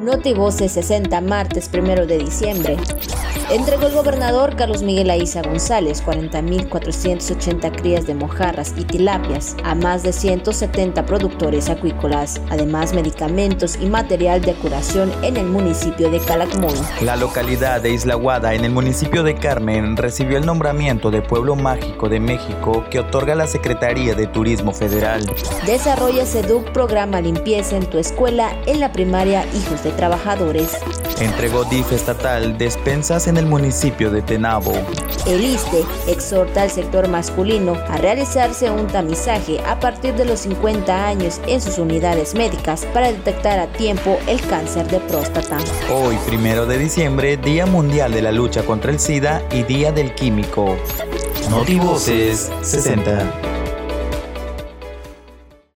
Notivoce 60, martes 1 de diciembre. Entregó el gobernador Carlos Miguel Aiza González 40.480 crías de mojarras y tilapias a más de 170 productores acuícolas, además medicamentos y material de curación en el municipio de Calakmul. La localidad de Isla Guada en el municipio de Carmen recibió el nombramiento de Pueblo Mágico de México que otorga la Secretaría de Turismo Federal. Desarrolla SEDUC programa Limpieza en tu escuela en la primaria Hijos de Trabajadores. Entregó DIF estatal despensas en el municipio de Tenabo. El ISTE exhorta al sector masculino a realizarse un tamizaje a partir de los 50 años en sus unidades médicas para detectar a tiempo el cáncer de próstata. Hoy, primero de diciembre, Día Mundial de la Lucha contra el SIDA y Día del Químico. Notivoces 60.